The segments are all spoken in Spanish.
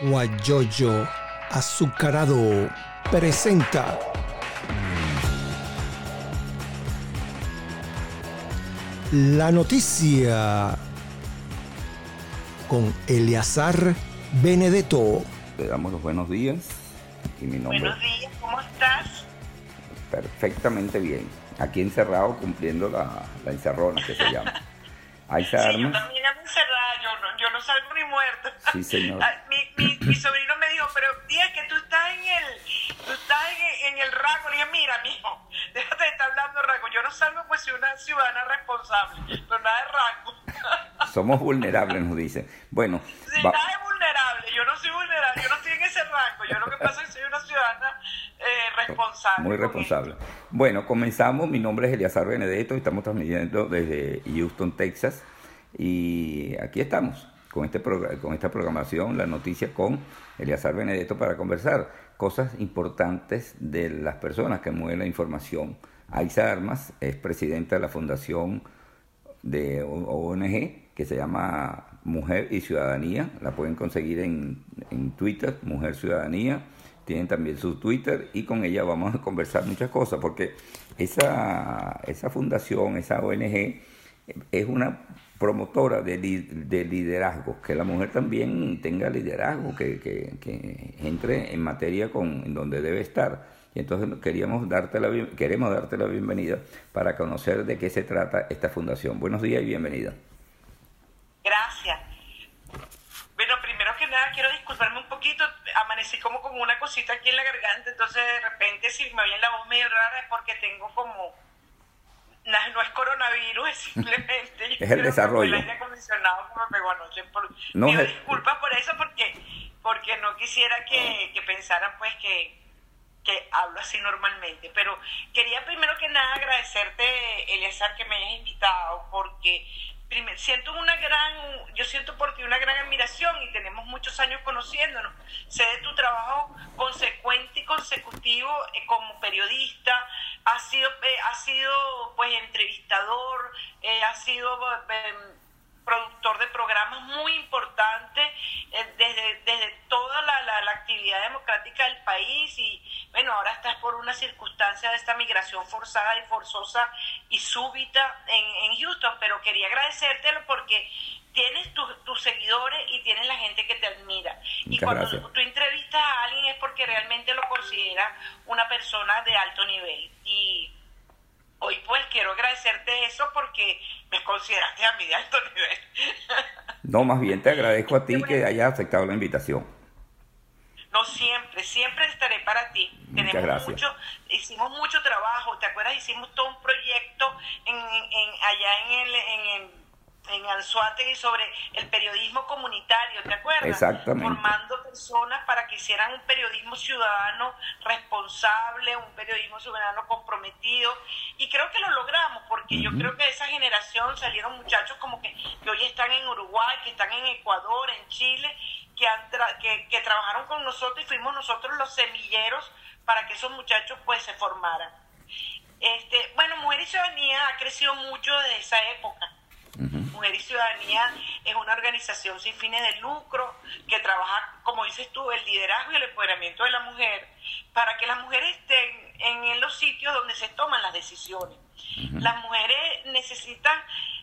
Guayoyo Azucarado presenta la noticia con Eleazar Benedetto. Le damos los buenos días. Y mi nombre buenos días, ¿cómo estás? Perfectamente bien. Aquí encerrado cumpliendo la, la encerrona que se llama. Ahí sí, yo también ando encerrada, yo no, yo no salgo ni muerta. Sí, señor. Ah, mi, mi, mi, sobrino me dijo, pero tía, que tú estás en el, tú estás en, en el rango. Le dije, mira, mijo, déjate de estar hablando de rango. Yo no salgo pues soy una ciudadana responsable, pero nada de rango. Somos vulnerables, nos dicen. Bueno. Sí, nada es vulnerable. Yo no soy vulnerable, yo no estoy en ese rango. Yo lo que pasa es que soy una ciudadana eh, responsable. Muy responsable. Bueno, comenzamos. Mi nombre es Eliazar Benedetto y estamos transmitiendo desde Houston, Texas. Y aquí estamos con, este con esta programación, la noticia con Eliazar Benedetto para conversar cosas importantes de las personas que mueven la información. Aiza Armas es presidenta de la fundación de ONG que se llama Mujer y Ciudadanía. La pueden conseguir en, en Twitter, Mujer Ciudadanía tienen también su Twitter y con ella vamos a conversar muchas cosas, porque esa, esa fundación, esa ONG, es una promotora de, de liderazgo, que la mujer también tenga liderazgo, que, que, entre en materia con donde debe estar. Y entonces queríamos darte la, queremos darte la bienvenida para conocer de qué se trata esta fundación. Buenos días y bienvenida. Gracias. Bueno, primero que nada quiero disculparme un poquito, amanecí como con una cosita aquí en la garganta, entonces de repente si me oyen la voz medio rara es porque tengo como... No, es coronavirus, es simplemente... es el desarrollo. El aire acondicionado que me pegó anoche. no disculpas por eso porque, porque no quisiera que, que pensaran pues que, que hablo así normalmente. Pero quería primero que nada agradecerte, Eliazar, que me hayas invitado porque siento una gran, yo siento por ti una gran admiración y tenemos muchos años conociéndonos. Sé de tu trabajo consecuente y consecutivo eh, como periodista, has sido, eh, sido pues entrevistador, eh, has sido productor de programas muy importantes eh, desde, desde toda la, la, actividad democrática del país y bueno, ahora estás por una circunstancia de esta migración forzada y forzosa y súbita en, en Houston, pero quería agradecértelo porque tienes tus seguidores y tienes la gente que te admira. y cuando tú entrevistas a alguien es porque realmente lo consideras una persona de alto nivel. Y hoy pues quiero agradecerte eso porque me consideraste a mí de alto nivel. no, más bien te agradezco a ti que hayas aceptado la invitación. No siempre, siempre estaré para ti. Muchas Tenemos mucho, hicimos mucho trabajo, ¿te acuerdas? Hicimos todo un proyecto en, en allá en el, en el en Sobre el periodismo comunitario, ¿te acuerdas? Exactamente. Formando personas para que hicieran un periodismo ciudadano responsable, un periodismo ciudadano comprometido. Y creo que lo logramos, porque yo creo que de esa generación salieron muchachos como que, que, hoy están en Uruguay, que están en Ecuador, en Chile, que, han que, que trabajaron con nosotros y fuimos nosotros los semilleros para que esos muchachos pues se formaran. Este, bueno, Mujer y Ciudadanía ha crecido mucho desde esa época Mujer y Ciudadanía es una organización sin fines de lucro que trabaja, como dices tú, el liderazgo y el empoderamiento de la mujer para que las mujeres estén en, los sitios donde se toman las decisiones. Las mujeres necesitan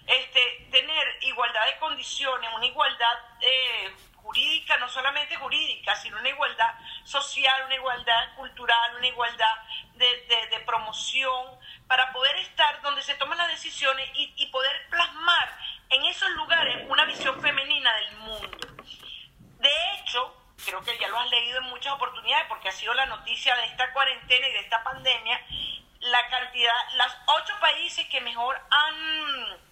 este, tener igualdad de condiciones, una igualdad eh, jurídica, no solamente jurídica, sino una igualdad social, una igualdad cultural, una igualdad de, promoción, para poder estar donde se toman las decisiones y, y poder plasmar en esos lugares una visión femenina del mundo. De hecho, creo que ya lo has leído en muchas oportunidades porque ha sido la noticia de esta cuarentena y de esta pandemia, la cantidad, los ocho países que mejor han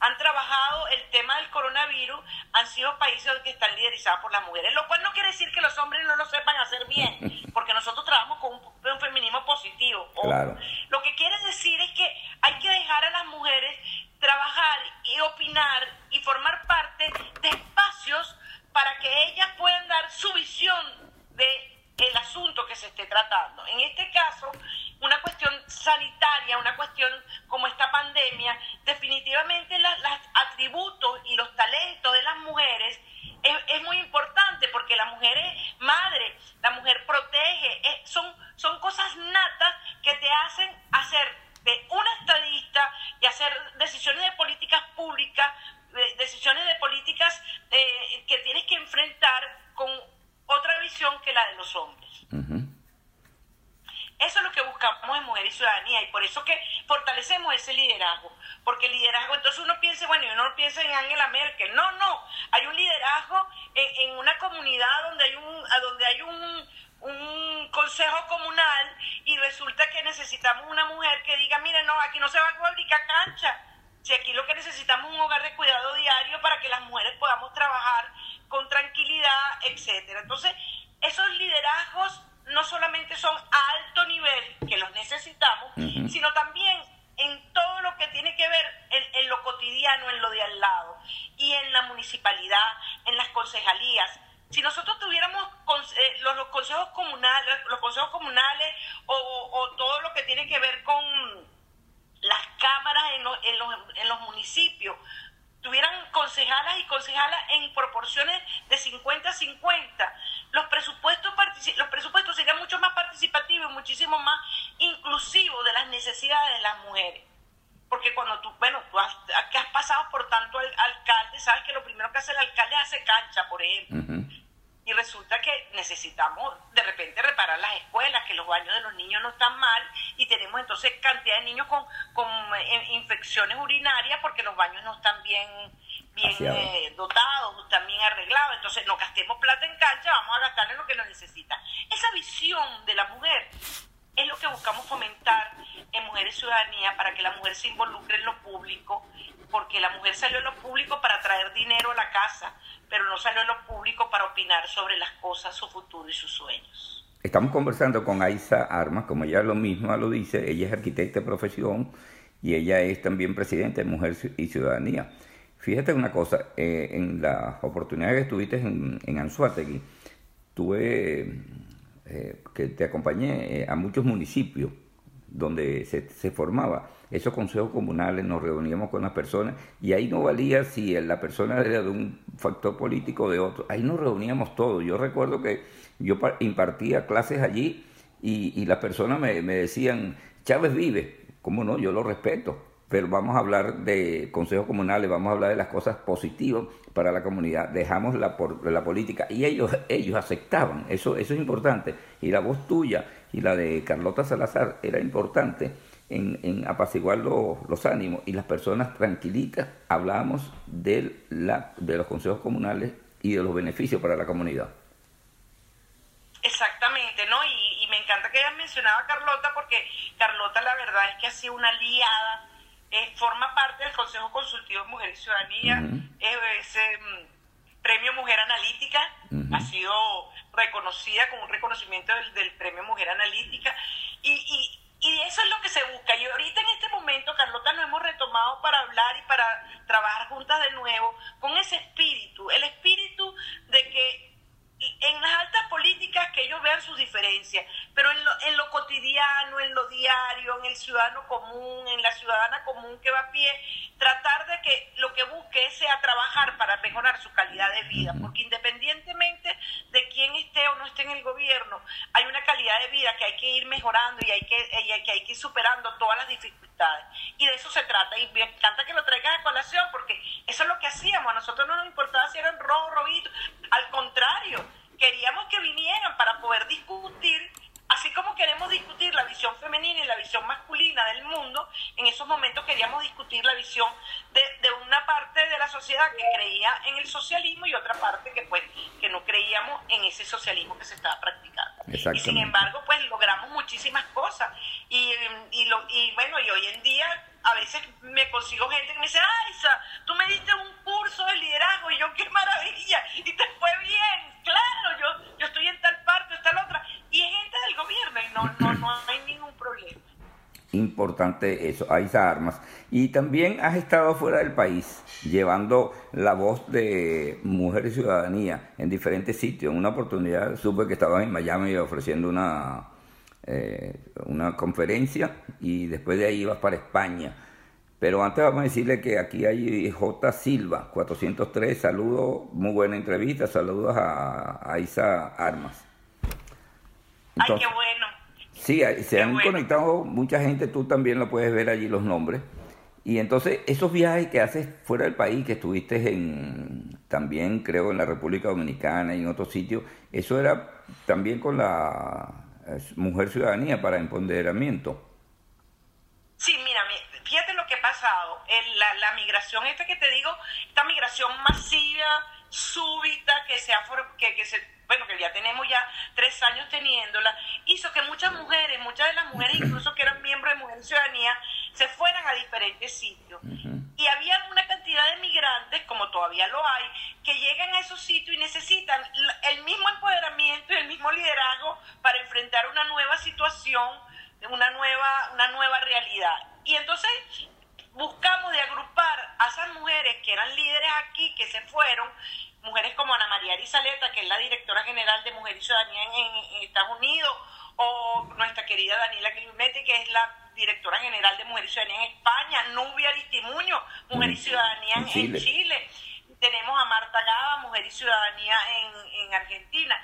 han trabajado el tema del coronavirus, han sido países que están liderizados por las mujeres, lo cual no quiere decir que los hombres no lo sepan hacer bien, porque nosotros trabajamos con un, feminismo positivo. Lo que quiere decir es que hay que dejar a las mujeres trabajar y opinar y formar parte de espacios para que ellas puedan dar su visión de asunto que se esté tratando. En este caso, una cuestión sanitaria, una cuestión como esta pandemia, definitivamente los atributos y los talentos de las mujeres es, muy importante porque ese liderazgo, porque el liderazgo, entonces uno piensa, bueno, y uno piensa en Angela Merkel, no, no, hay un liderazgo en, en una comunidad donde hay un, donde hay un, un consejo comunal y resulta que necesitamos una mujer que diga, mire, no, aquí no se va a fabricar cancha, si aquí lo que necesitamos es un hogar de cuidado diario para que las mujeres podamos trabajar con tranquilidad, etcétera. Entonces, esos liderazgos no solamente son a alto nivel, que los necesitamos, sino también en todo lo que tiene que ver en, lo cotidiano, en lo de al lado, y en la municipalidad, en las concejalías. Si nosotros tuviéramos eh, los, los, consejos comunales, los consejos comunales o, o, todo lo que tiene que ver con las cámaras en, lo, en, los, en los municipios, tuvieran concejalas y concejalas en proporciones de 50-50, los presupuestos, los presupuestos serían mucho más participativos y muchísimo más inclusivos de las necesidades de las mujeres. Porque cuando tú, bueno, tú has, que has pasado por tanto al, alcalde, sabes que lo primero que hace el alcalde es hacer cancha, por ejemplo. Y resulta que necesitamos de repente reparar las escuelas, que los baños de los niños no están mal y tenemos entonces cantidad de niños con, con eh, infecciones urinarias porque los baños no están bien, bien bien arreglados. Entonces no gastemos plata en cancha, vamos a gastar en lo que nos necesita. Esa visión de la mujer es lo que buscamos fomentar en Mujeres Ciudadanía para que la mujer se involucre en lo público, porque la mujer salió en lo público para traer dinero a la casa, pero no salió en lo público para opinar sobre las cosas, su futuro y sus sueños. Estamos conversando con Aiza Armas, como ella lo mismo lo dice, ella es arquitecta de profesión y ella es también presidenta de Mujer y Ciudadanía. Fíjate una cosa, eh, en la oportunidad que estuviste en, en Anzuategui, tuve eh, que te acompañé eh, a muchos municipios donde se, se, formaba esos consejos comunales, nos reuníamos con las personas y ahí no valía si la persona era de un factor político o de otro, ahí nos reuníamos todos. Yo recuerdo que yo impartía clases allí y, y las personas me, me decían, Chávez vive, ¿cómo no? Yo lo respeto, pero vamos a hablar de consejos comunales, vamos a hablar de las cosas positivas para la comunidad, dejamos la, por, la política y ellos, ellos aceptaban, eso, eso es importante, y la voz tuya y la de Carlota Salazar era importante en, en apaciguar los, los, ánimos y las personas tranquilitas hablábamos de, la, de los consejos comunales y de los beneficios para la comunidad. Exactamente, ¿no? Y, y me encanta que hayas mencionado a Carlota porque Carlota la verdad es que ha sido una aliada eh, forma parte del Consejo Consultivo de Mujer y Ciudadanía, ese mm, premio Mujer Analítica ha sido reconocida con un reconocimiento del, del premio Mujer Analítica y, y, y, eso es lo que se busca. Y ahorita en este momento, Carlota, nos hemos retomado para hablar y para trabajar juntas de nuevo con ese espíritu, el espíritu de que en las altas políticas que ellos vean sus diferencias, pero en lo, en lo cotidiano, en lo diario, en el ciudadano común, en la ciudadana común que va a pie, tratar de que lo que busque sea trabajar para mejorar su calidad de vida, porque independientemente de quién esté o no esté en el gobierno, hay una calidad de vida que hay que ir mejorando y hay que, y hay que, hay que ir superando todas las dificultades. Y de eso se trata, y me encanta que lo traigas a colación, porque eso es lo que hacíamos, a nosotros no nos importaba si eran rojo, rojito, al contrario, queríamos que vinieran para poder discutir, así como queremos discutir la visión femenina y la visión masculina del mundo, en esos momentos queríamos discutir la visión de, de una parte de la sociedad que creía en el socialismo y otra parte que pues que no creíamos en ese socialismo que se estaba practicando. Y sin embargo, pues logramos muchísimas cosas. Y, y, lo, y bueno, y hoy en día a veces me consigo gente que me dice, ay, Isa, tú me diste un curso de liderazgo y yo, qué maravilla, y te fue bien, claro, yo, yo estoy en tal parte, está la otra, y es gente del gobierno y no, no, no hay ningún problema. Importante eso, hay armas. Y también has estado fuera del país, llevando la voz de Mujer y Ciudadanía en diferentes sitios. En una oportunidad supe que estabas en Miami ofreciendo una, eh, una conferencia y después de ahí ibas para España. Pero antes vamos a decirle que aquí hay J. Silva, 403, saludos, muy buena entrevista, saludos a, a Isa Armas. Entonces, Ay, qué bueno. Sí, se qué han bueno. conectado mucha gente, tú también lo puedes ver allí los nombres. Y entonces esos viajes que haces fuera del país, que estuviste en también creo en la República Dominicana y en otros sitios, eso era también con la Mujer Ciudadanía para empoderamiento. Sí, mira, fíjate lo la, la, migración esta que te digo, esta migración masiva, súbita, que se, ha, que, que se bueno, que ya tenemos ya tres años teniéndola, hizo que muchas mujeres, muchas de las mujeres incluso que eran miembros de Mujer Ciudadanía, se fueran a diferentes sitios. Y había una cantidad de migrantes, como todavía lo hay, que llegan a esos sitios y necesitan el mismo empoderamiento y el mismo liderazgo para enfrentar una nueva situación, una nueva, una nueva realidad. Y entonces buscamos de agrupar a esas mujeres que eran líderes aquí, que se fueron, mujeres como Ana María Arizaleta, que es la directora general de Mujer y Ciudadanía en, Estados Unidos, o nuestra querida Daniela Climetti, que es la directora general de Mujer y Ciudadanía en España, Nubia Aristimuño, Mujer y Ciudadanía en Chile. Tenemos a Marta Gaba, Mujer y Ciudadanía en, en Argentina.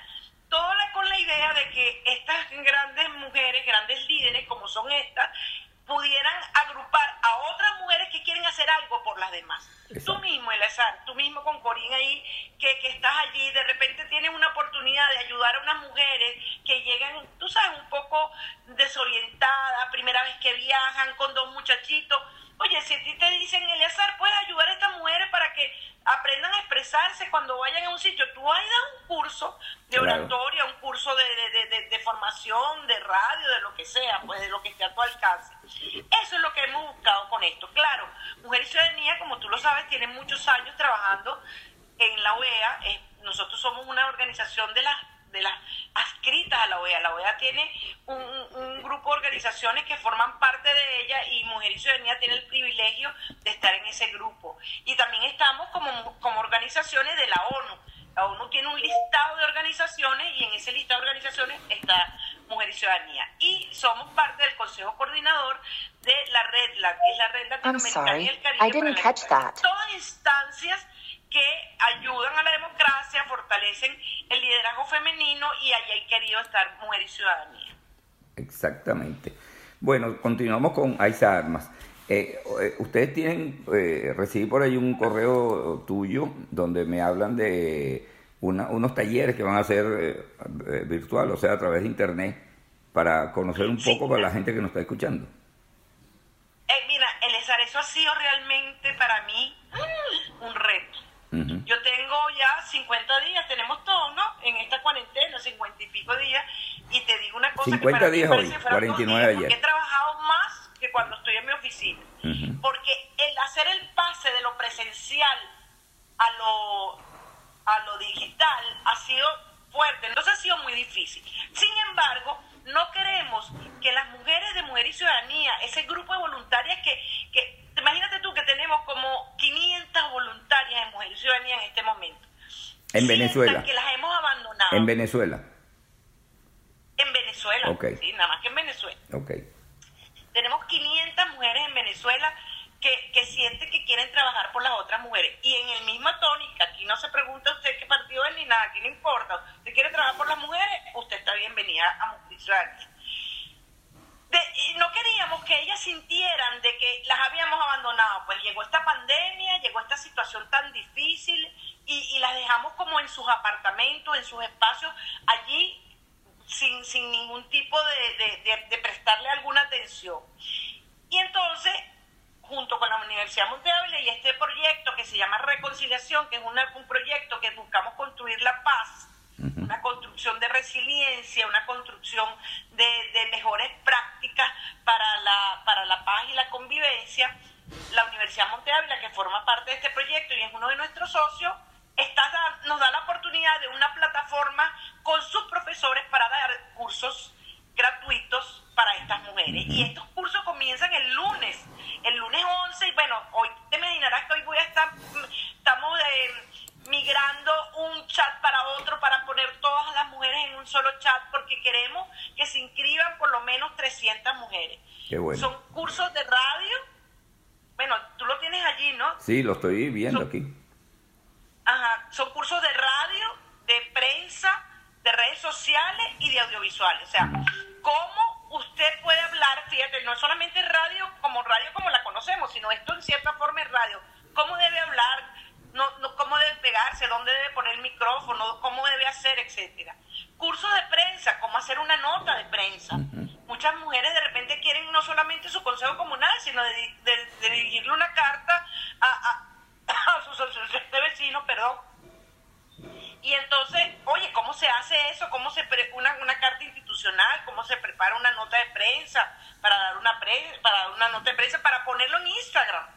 Todo con la idea de que estas grandes mujeres, grandes líderes como son estas, pudieran agrupar a otras mujeres que hacer algo por las demás. Tú mismo, Elazar, tú mismo con Corín ahí, que, que estás allí, de repente tienes una oportunidad de ayudar a unas mujeres que llegan, tú sabes, un poco desorientadas, primera vez que viajan con dos muchachitos. Oye, si a ti te dicen, Eleazar, puedes ayudar a estas mujeres para que aprendan a expresarse cuando vayan a un sitio. Tú vas a dar un curso de oratoria, un curso de, de, formación, de radio, de lo que sea, pues de lo que esté a tu alcance. Eso es lo que hemos buscado con esto. Claro, Mujer y Ciudadanía, como tú lo sabes, tiene muchos años trabajando en la OEA. nosotros somos una organización de las de las adscritas a la OEA. La OEA tiene un, un, grupo de organizaciones que forman parte de ella y Mujer y Ciudadanía tiene el privilegio de estar en ese grupo. Y también estamos como, como organizaciones de la ONU. La ONU tiene un listado de organizaciones y en ese listado de organizaciones está Mujer y Ciudadanía. Y somos parte del Consejo Coordinador de la red, la, que es la red latinoamericana y el Caribe. I didn't catch that. Todas instancias que ayudan a la democracia, fortalecen el liderazgo femenino y allí hay querido estar Mujer y Ciudadanía. Exactamente. Bueno, continuamos con Aiza Armas. Eh, eh, ustedes tienen, eh, recibí por ahí un correo tuyo donde me hablan de unos talleres que van a ser eh, virtual, o sea, a través de internet, para conocer un poco para la gente que nos está escuchando. mira, Elezar, eso ha sido realmente para mí yo tengo ya 50 días, tenemos todos, ¿no? En esta cuarentena, 50 y pico días, y te digo una cosa 50 que días hoy, 49 ayer. He trabajado más que cuando estoy en mi oficina, porque el hacer el pase de lo presencial a lo, a lo digital ha sido fuerte, entonces ha sido muy difícil. Sin embargo, no queremos que las mujeres de Mujer y Ciudadanía, ese grupo de voluntarias que, que imagínate tú que tenemos como 500 voluntarias de Mujer y Ciudadanía en este momento. En Venezuela. Que las hemos abandonado. En Venezuela. En Venezuela. Ok. Sí, nada más que en Venezuela. Ok. Tenemos 500 mujeres en Venezuela que, que sienten que quieren trabajar por las otras mujeres. Y en el mismo tónica, aquí no se pregunta usted qué partido es ni nada, aquí no importa. Usted quiere trabajar por las mujeres, usted está bienvenida a Ciudadanía no queríamos que ellas sintieran de que las habíamos abandonado. Pues llegó esta pandemia, llegó esta situación tan difícil y, las dejamos como en sus apartamentos, en sus espacios, allí sin, sin ningún tipo de, prestarle alguna atención. Y entonces, junto con la Universidad Monteable y este proyecto que se llama Reconciliación, que es un proyecto que buscamos construir la paz, una construcción de resiliencia, una construcción de, mejores prácticas para la, para la paz y la convivencia. La Universidad Monte Ávila, que forma parte de este proyecto y es uno de nuestros socios, está, nos da la oportunidad de una plataforma con sus profesores para dar cursos gratuitos para estas mujeres. Y estos cursos comienzan el lunes, el lunes 11, y bueno, hoy te imaginarás que hoy voy a estar, estamos... de migrando un chat para otro para poner todas las mujeres en un solo chat porque queremos que se inscriban por lo menos 300 mujeres. Son cursos de radio. Bueno, tú lo tienes allí, ¿no? Sí, lo estoy viendo aquí. Ajá, son cursos de radio, de prensa, de redes sociales y de audiovisuales. O sea, cómo usted puede hablar, fíjate, no solamente radio como radio como la conocemos, sino esto en cierta forma es radio. ¿Cómo debe hablar? no, no, cómo debe pegarse, dónde debe poner el micrófono, cómo debe hacer, etcétera. Curso de prensa, cómo hacer una nota de prensa. Muchas mujeres de repente quieren no solamente su consejo comunal, sino de, dirigirle una carta a, a, a su asociación de vecinos, perdón, y entonces, oye, ¿cómo se hace eso? ¿Cómo se pre una, una carta institucional? ¿Cómo se prepara una nota de prensa para dar una pre para dar una nota de prensa para ponerlo en Instagram?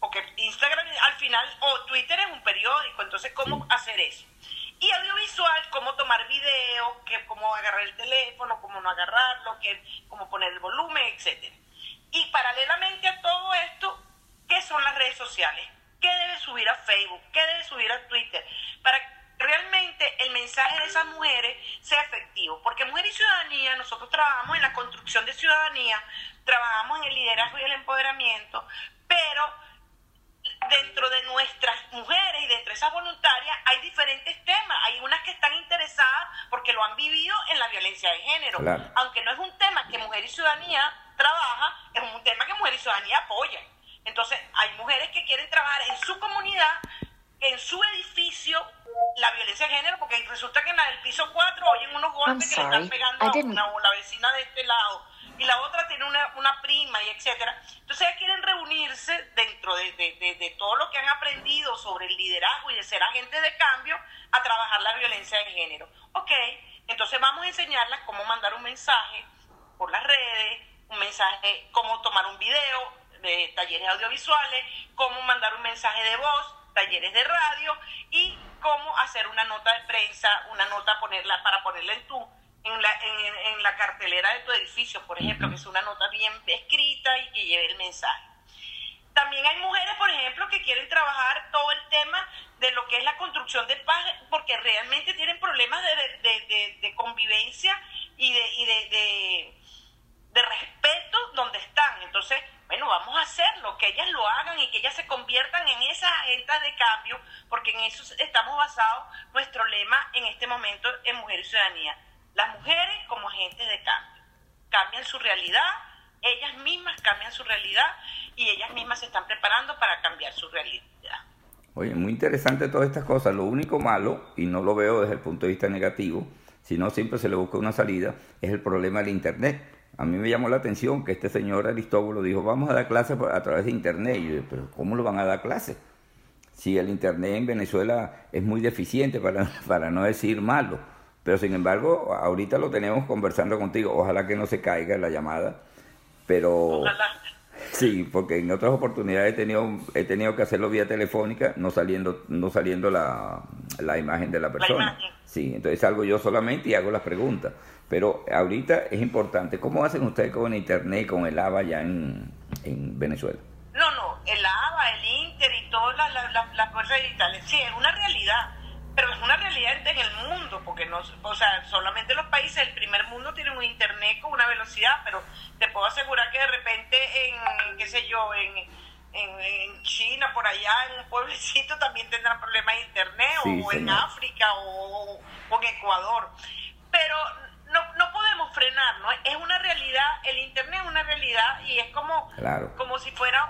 Porque Instagram al final o Twitter es un periódico, entonces ¿cómo hacer eso? Y audiovisual, cómo tomar video, que, cómo agarrar el teléfono, cómo no agarrarlo, que, cómo poner el volumen, etcétera. Y paralelamente a todo esto, ¿qué son las redes sociales? ¿Qué debe subir a Facebook? ¿Qué debe subir a Twitter? Para realmente el mensaje de esas mujeres sea efectivo. Porque Mujer y Ciudadanía, nosotros trabajamos en la construcción de ciudadanía, trabajamos en el liderazgo y el empoderamiento, pero dentro de nuestras mujeres y dentro de esas voluntarias hay diferentes temas. Hay unas que están interesadas porque lo han vivido en la violencia de género. Aunque no es un tema que Mujer y Ciudadanía trabaja, es un tema que Mujer y Ciudadanía apoya. Entonces, hay mujeres que quieren trabajar en su comunidad, en su edificio, la violencia de género, porque resulta que en la del piso 4 oyen unos golpes que le están pegando a una o la vecina de este lado y la otra tiene una, una prima y etcétera. Entonces ellas quieren reunirse dentro de, de, de, todo lo que han aprendido sobre el liderazgo y de ser agentes de cambio a trabajar la violencia de género. Ok, entonces vamos a enseñarlas cómo mandar un mensaje por las redes, un mensaje, cómo tomar un video de talleres audiovisuales, cómo mandar un mensaje de voz, talleres de radio y cómo hacer una nota de prensa, una nota ponerla para ponerla en tu en la, en, la cartelera de tu edificio, por ejemplo, que es una nota bien escrita y que lleve el mensaje. También hay mujeres, por ejemplo, que quieren trabajar todo el tema de lo que es la construcción de paz, porque realmente tienen problemas de, de, convivencia y, de, y de, de respeto donde están. Entonces, bueno, vamos a hacerlo, que ellas lo hagan y que ellas se conviertan en esas agendas de cambio, porque en eso estamos basados nuestro lema en este momento en Mujer y Ciudadanía. Las mujeres como agentes de cambio. Cambian su realidad, ellas mismas cambian su realidad y ellas mismas se están preparando para cambiar su realidad. Oye, muy interesante todas estas cosas. Lo único malo, y no lo veo desde el punto de vista negativo, sino siempre se le busca una salida, es el problema del Internet a mí me llamó la atención que este señor Aristóbulo dijo, vamos a dar clases a través de Internet. Y yo, pero ¿cómo lo van a dar clases? Si el Internet en Venezuela es muy deficiente, para, para no decir malo. Pero sin embargo, ahorita lo tenemos conversando contigo. Ojalá que no se caiga la llamada. Pero... Sí, porque en otras oportunidades he tenido, he tenido que hacerlo vía telefónica, no saliendo, no saliendo la, la imagen de la persona. sí, entonces salgo yo solamente y hago las preguntas. Pero ahorita es importante, ¿cómo hacen ustedes con el Internet, con el ABA ya en, en Venezuela? No, no, el ABA, el Inter y todas las fuerzas digitales, sí, es una realidad, pero es una realidad en el mundo, porque no, o sea, solamente los países del primer mundo tienen un Internet con una velocidad, pero te puedo asegurar que de repente en, qué sé yo, en, en, China, por allá, en un pueblecito también tendrán problemas de Internet, o en África, o, o en Ecuador. Pero no, no podemos frenar, ¿no? Es una realidad, el Internet es una realidad y es como, como si fuera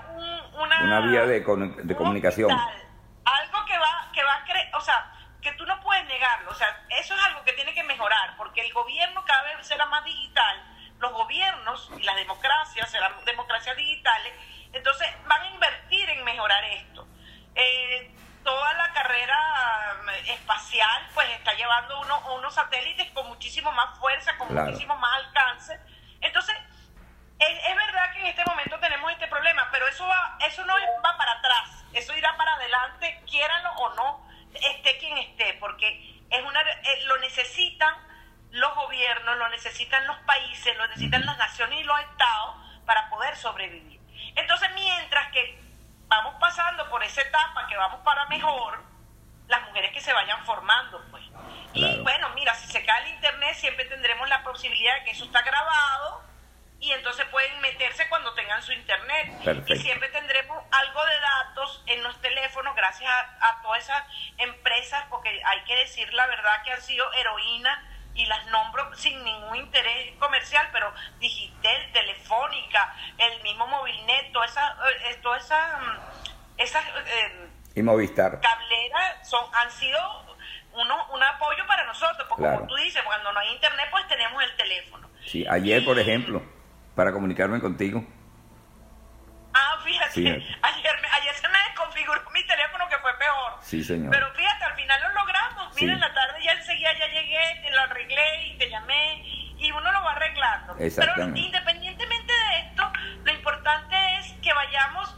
una... Una vía de, de comunicación. algo que va, que va a creer, o sea, que tú no puedes negarlo, o sea, eso es algo que tiene que mejorar, porque el gobierno cada vez será más digital, los gobiernos y las democracias serán democracias digitales, entonces van a invertir en mejorar esto. Eh, toda la carrera mm, espacial pues está llevando uno, unos satélites con muchísimo más fuerza, con muchísimo más alcance. Entonces, es, verdad que en este momento tenemos este problema, pero eso va, eso no va para atrás, eso irá para adelante, quieranlo o no, esté quien esté, porque es una, eh, lo necesitan los gobiernos, lo necesitan los países, lo necesitan las naciones y los estados para poder sobrevivir. Entonces, mientras que vamos pasando por esa etapa que vamos para mejor, las mujeres que se vayan formando, pues. Y bueno, mira, si se cae el internet, siempre tendremos la posibilidad de que eso está grabado y entonces pueden meterse cuando tengan su internet. Y siempre tendremos algo de datos en los teléfonos gracias a, a, todas esas porque hay que decir la verdad que han sido heroínas y las nombro sin ningún interés comercial, pero Digitel, Telefónica, el mismo Movilnet, todas esas, eh, todas esas, mm, esas eh, y Movistar. cableras son, han sido uno, un apoyo para nosotros, porque como tú dices, cuando no hay internet, pues tenemos el teléfono. Sí, ayer, por ejemplo, para comunicarme contigo. Ah, fíjate, ayer, ayer se me desconfiguró mi teléfono que fue peor. Sí, señor. Pero fíjate, al final lo logramos. Mira, en la tarde ya enseguida ya llegué, te lo arreglé y te llamé y uno lo va arreglando. Pero independientemente de esto, lo importante es que vayamos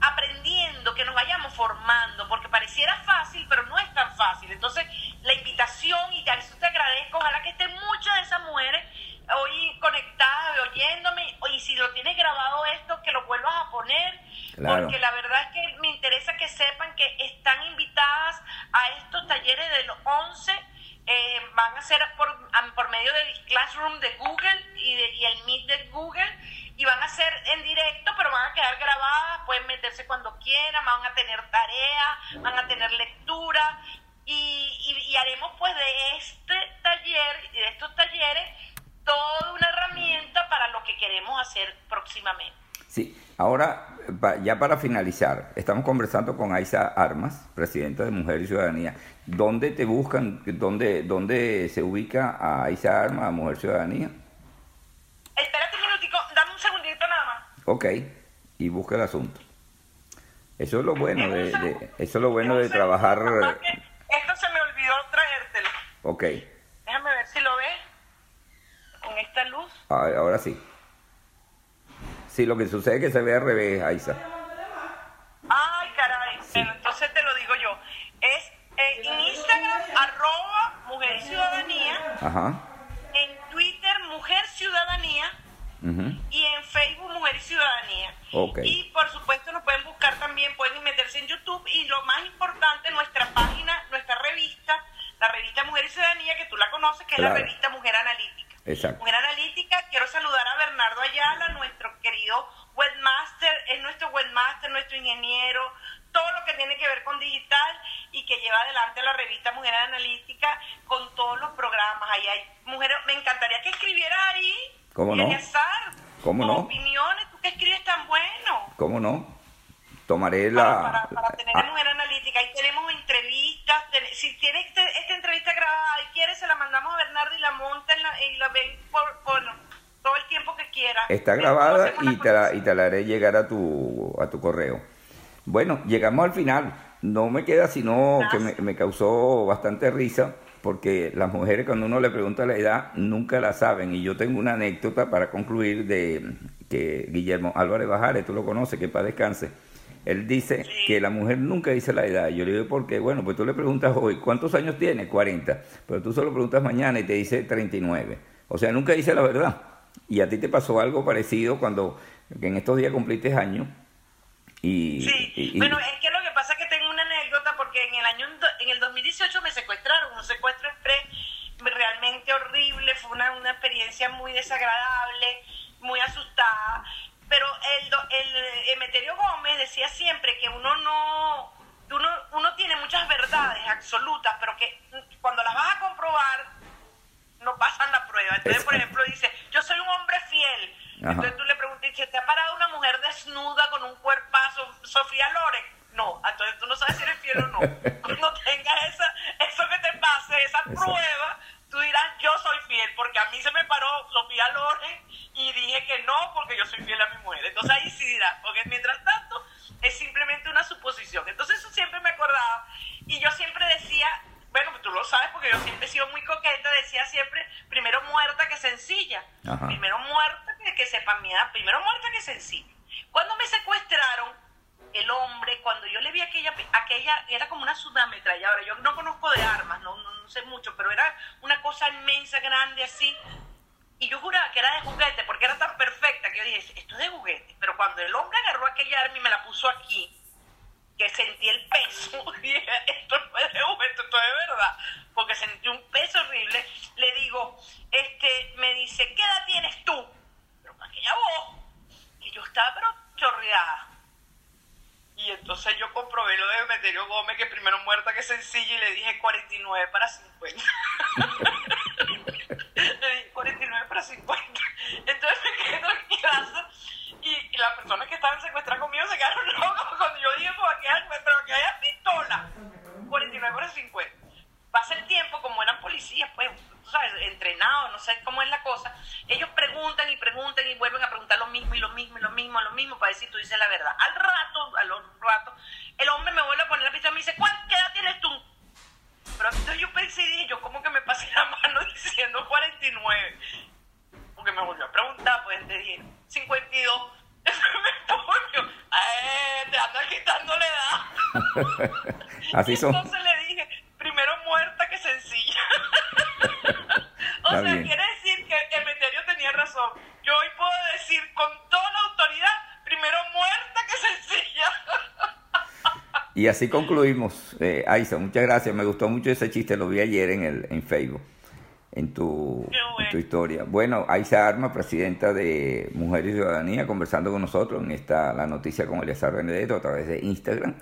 aprendiendo, que nos vayamos formando, porque pareciera fácil, pero no es tan fácil. Entonces, la invitación, y a eso te agradezco, ojalá que estén muchas de esas mujeres hoy conectadas, oyéndome, y si lo tienes grabado esto, que lo vuelvas a poner, porque la verdad es que me interesa que sepan que están invitadas a estos talleres de los 11, eh, van a ser por, por medio del Classroom de Google y, de, el Meet de Google, y van a ser en directo, pero van a quedar grabadas, pueden meterse cuando quieran, van a tener tarea, van a tener lectura, y, y haremos pues de este taller y de estos talleres toda una herramienta para lo que queremos hacer próximamente. Sí, ahora ya para finalizar, estamos conversando con Aisa Armas, presidenta de Mujer y Ciudadanía. ¿Dónde te buscan? ¿Dónde, dónde se ubica a Aisa Armas, a Mujer Ciudadanía? Espérate un minutico, dame un segundito nada más. Ok, y busca el asunto. Eso es lo bueno de, eso es lo bueno de trabajar. Esto se me olvidó traértelo. Ok. Déjame ver si lo ves con esta luz. Ah, ahora sí. Sí, lo que sucede es que se ve al revés, Aisa. Ay, caray. entonces te lo digo yo. Es eh, en Instagram, arroba Mujer y Ciudadanía. Ajá. En Twitter, Mujer Ciudadanía. Y en Facebook, Mujer y Ciudadanía. Okay. Y por supuesto nos pueden buscar también, pueden meterse en YouTube. Y lo más importante, nuestra página, nuestra revista, la revista Mujer y Ciudadanía, que tú la conoces, que es la revista Mujer Analítica. Mujer Analítica, quiero saludar a Bernardo Ayala, nuestro querido webmaster, es nuestro webmaster, nuestro ingeniero, todo lo que tiene que ver con digital y que lleva adelante la revista Mujer Analítica con todos los programas. Ahí hay mujeres, me encantaría que escribiera ahí. ¿Cómo no? ¿Cómo no? opiniones, tú que escribes tan bueno. ¿Cómo no? Tomaré la... Para, tener ah. Mujer Analítica, ahí tenemos entrevistas, si tiene este, esta entrevista grabada y quiere, se la mandamos a Bernardo y la monta y la ven por, todo el tiempo que quiera. Está grabada y te, la, y te la haré llegar a tu, a tu correo. Bueno, llegamos al final. No me queda sino que me, me, causó bastante risa porque las mujeres cuando uno le pregunta la edad nunca la saben. Y yo tengo una anécdota para concluir de que Guillermo Álvarez Bajares, tú lo conoces, que para descanse él dice que la mujer nunca dice la edad. Yo le digo, ¿por qué? Bueno, pues tú le preguntas hoy, ¿cuántos años tiene? 40. Pero tú solo preguntas mañana y te dice 39. O sea, nunca dice la verdad. Y a ti te pasó algo parecido cuando en estos días cumpliste años. Y, sí, bueno, es que lo que pasa es que tengo una anécdota porque en el año en el 2018 me secuestraron, un secuestro realmente horrible, fue una, una experiencia muy desagradable, muy asustada pero el, el Emeterio Gómez decía siempre que uno no, uno, uno tiene muchas verdades absolutas, pero que cuando las vas a comprobar, no pasan la prueba. Entonces, por ejemplo, dice, yo soy un hombre fiel. Entonces tú le preguntas, ¿te ha parado una mujer desnuda con un cuerpazo, Sofía Loren? No, entonces tú no sabes si eres fiel o no. Cuando tengas esa, eso que te pase, esa prueba, tú dirás, yo soy fiel, porque a mí se me paró Sofía Loren y dije que no, porque yo soy fiel a mi mujer. Entonces ahí sí dirás, porque mientras tanto es simplemente una suposición. Entonces eso siempre me acordaba. Y yo siempre decía, bueno, tú lo sabes porque yo siempre he sido muy coqueta, decía siempre, primero muerta que sencilla. Primero muerta que, que sepa mi edad, primero muerta que sencilla. Cuando me secuestraron, el hombre, cuando yo le vi aquella, aquella era como una subametralladora, yo no conozco de armas, no, no, sé mucho, pero era una cosa inmensa, grande, así, y yo juraba que era de juguete, porque era tan perfecta que yo dije, esto es de juguete, pero cuando el hombre agarró aquella arma y me la puso aquí, que sentí el peso, dije, esto no es de juguete, esto es verdad, porque sentí un peso horrible, le digo, este, me dice, ¿qué edad tienes tú? Pero aquella voz, que yo estaba pero chorreada y entonces yo comprobé lo de Emeterio Gómez, que primero muerta que sencilla, y le dije 49 para 50. le dije 49 para 50. quedaron cuando yo dije, va a quedar, pero que haya pistola. 49 horas 50. Pasa el tiempo, como eran policías, pues, tú sabes, entrenados, no sé cómo es la cosa, ellos preguntan y preguntan y vuelven a preguntar lo mismo y lo mismo y lo mismo, lo mismo, para decir, tú dices la verdad. Al rato Así son. Entonces le dije, primero muerta que sencilla. o Está sea, bien. quiere decir que Emeterio tenía razón. Yo hoy puedo decir con toda la autoridad, primero muerta que sencilla. Y así concluimos. Eh, Aiza, muchas gracias. Me gustó mucho ese chiste, lo vi ayer en, el, en Facebook, en tu, Qué bueno. en tu historia. Bueno, Aiza Arma, presidenta de Mujeres y Ciudadanía, conversando con nosotros en esta La Noticia con Eliazar Benedetto a través de Instagram.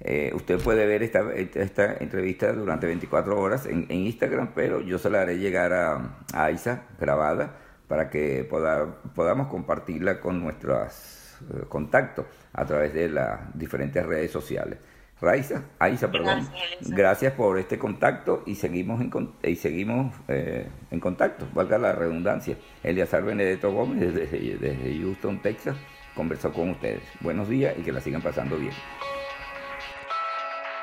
Eh, usted puede ver esta, esta entrevista durante 24 horas en, en Instagram, pero yo se la haré llegar a, a Aiza grabada para que poda- podamos compartirla con nuestros eh, contactos a través de las diferentes redes sociales. Raiza, Aiza, perdón. Gracias, por este contacto y seguimos en, y seguimos eh, en contacto, valga la redundancia. Eliazar Benedetto Gómez desde, desde Houston, Texas, conversó con ustedes. Buenos días y que la sigan pasando bien.